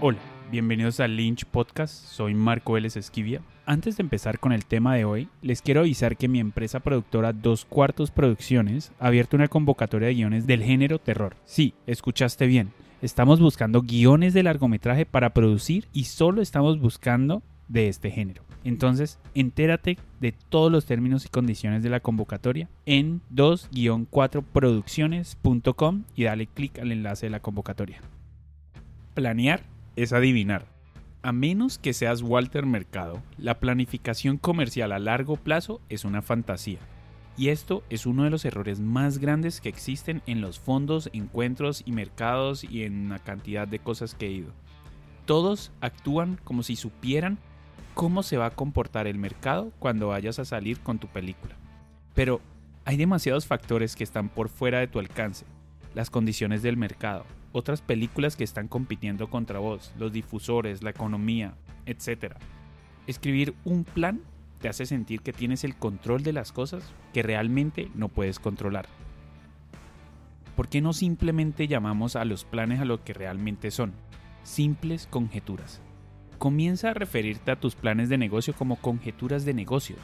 Hola, bienvenidos al Lynch Podcast, soy Marco Vélez Esquivia. Antes de empezar con el tema de hoy, les quiero avisar que mi empresa productora Dos Cuartos Producciones ha abierto una convocatoria de guiones del género terror. Sí, escuchaste bien. Estamos buscando guiones de largometraje para producir y solo estamos buscando de este género. Entonces, entérate de todos los términos y condiciones de la convocatoria en 2-4producciones.com y dale clic al enlace de la convocatoria. Planear es adivinar. A menos que seas Walter Mercado, la planificación comercial a largo plazo es una fantasía. Y esto es uno de los errores más grandes que existen en los fondos, encuentros y mercados y en una cantidad de cosas que he ido. Todos actúan como si supieran cómo se va a comportar el mercado cuando vayas a salir con tu película. Pero hay demasiados factores que están por fuera de tu alcance. Las condiciones del mercado, otras películas que están compitiendo contra vos, los difusores, la economía, etc. Escribir un plan te hace sentir que tienes el control de las cosas que realmente no puedes controlar. ¿Por qué no simplemente llamamos a los planes a lo que realmente son? Simples conjeturas. Comienza a referirte a tus planes de negocio como conjeturas de negocio,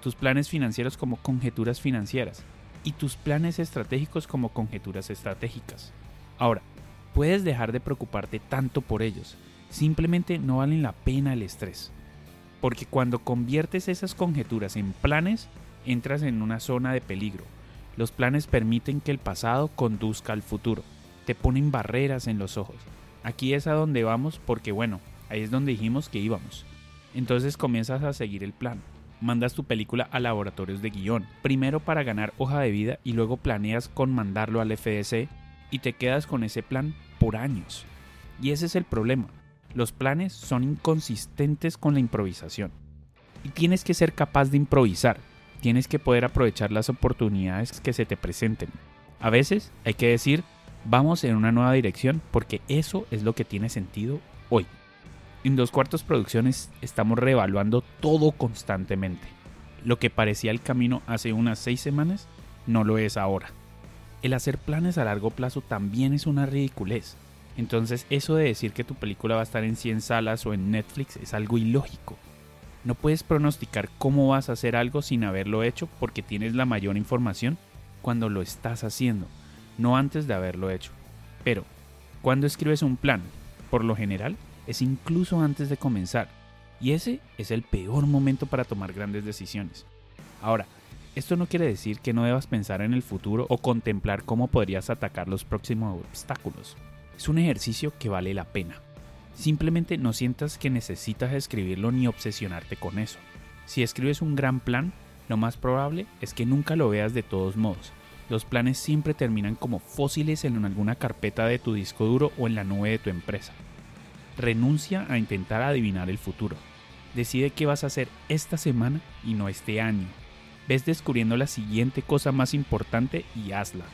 tus planes financieros como conjeturas financieras y tus planes estratégicos como conjeturas estratégicas. Ahora, puedes dejar de preocuparte tanto por ellos, simplemente no valen la pena el estrés. Porque cuando conviertes esas conjeturas en planes, entras en una zona de peligro. Los planes permiten que el pasado conduzca al futuro, te ponen barreras en los ojos. Aquí es a donde vamos porque bueno, Ahí es donde dijimos que íbamos. Entonces comienzas a seguir el plan. Mandas tu película a laboratorios de guion, primero para ganar hoja de vida y luego planeas con mandarlo al FDC y te quedas con ese plan por años. Y ese es el problema. Los planes son inconsistentes con la improvisación. Y tienes que ser capaz de improvisar. Tienes que poder aprovechar las oportunidades que se te presenten. A veces hay que decir, vamos en una nueva dirección porque eso es lo que tiene sentido hoy. En Dos Cuartos Producciones estamos reevaluando todo constantemente. Lo que parecía el camino hace unas seis semanas no lo es ahora. El hacer planes a largo plazo también es una ridiculez. Entonces eso de decir que tu película va a estar en 100 salas o en Netflix es algo ilógico. No puedes pronosticar cómo vas a hacer algo sin haberlo hecho porque tienes la mayor información cuando lo estás haciendo, no antes de haberlo hecho. Pero, cuando escribes un plan, por lo general, es incluso antes de comenzar. Y ese es el peor momento para tomar grandes decisiones. Ahora, esto no quiere decir que no debas pensar en el futuro o contemplar cómo podrías atacar los próximos obstáculos. Es un ejercicio que vale la pena. Simplemente no sientas que necesitas escribirlo ni obsesionarte con eso. Si escribes un gran plan, lo más probable es que nunca lo veas de todos modos. Los planes siempre terminan como fósiles en alguna carpeta de tu disco duro o en la nube de tu empresa. Renuncia a intentar adivinar el futuro. Decide qué vas a hacer esta semana y no este año. Ves descubriendo la siguiente cosa más importante y hazla.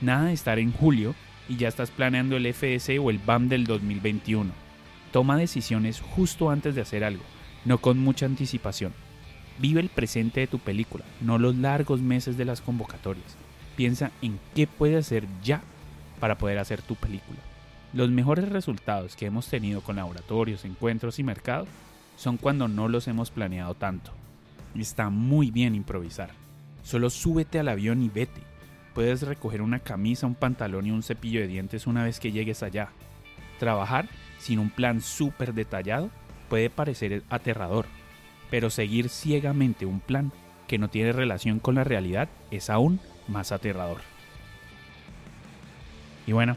Nada de estar en julio y ya estás planeando el FS o el BAM del 2021. Toma decisiones justo antes de hacer algo, no con mucha anticipación. Vive el presente de tu película, no los largos meses de las convocatorias. Piensa en qué puedes hacer ya para poder hacer tu película. Los mejores resultados que hemos tenido con laboratorios, encuentros y mercados son cuando no los hemos planeado tanto. Está muy bien improvisar. Solo súbete al avión y vete. Puedes recoger una camisa, un pantalón y un cepillo de dientes una vez que llegues allá. Trabajar sin un plan súper detallado puede parecer aterrador, pero seguir ciegamente un plan que no tiene relación con la realidad es aún más aterrador. Y bueno,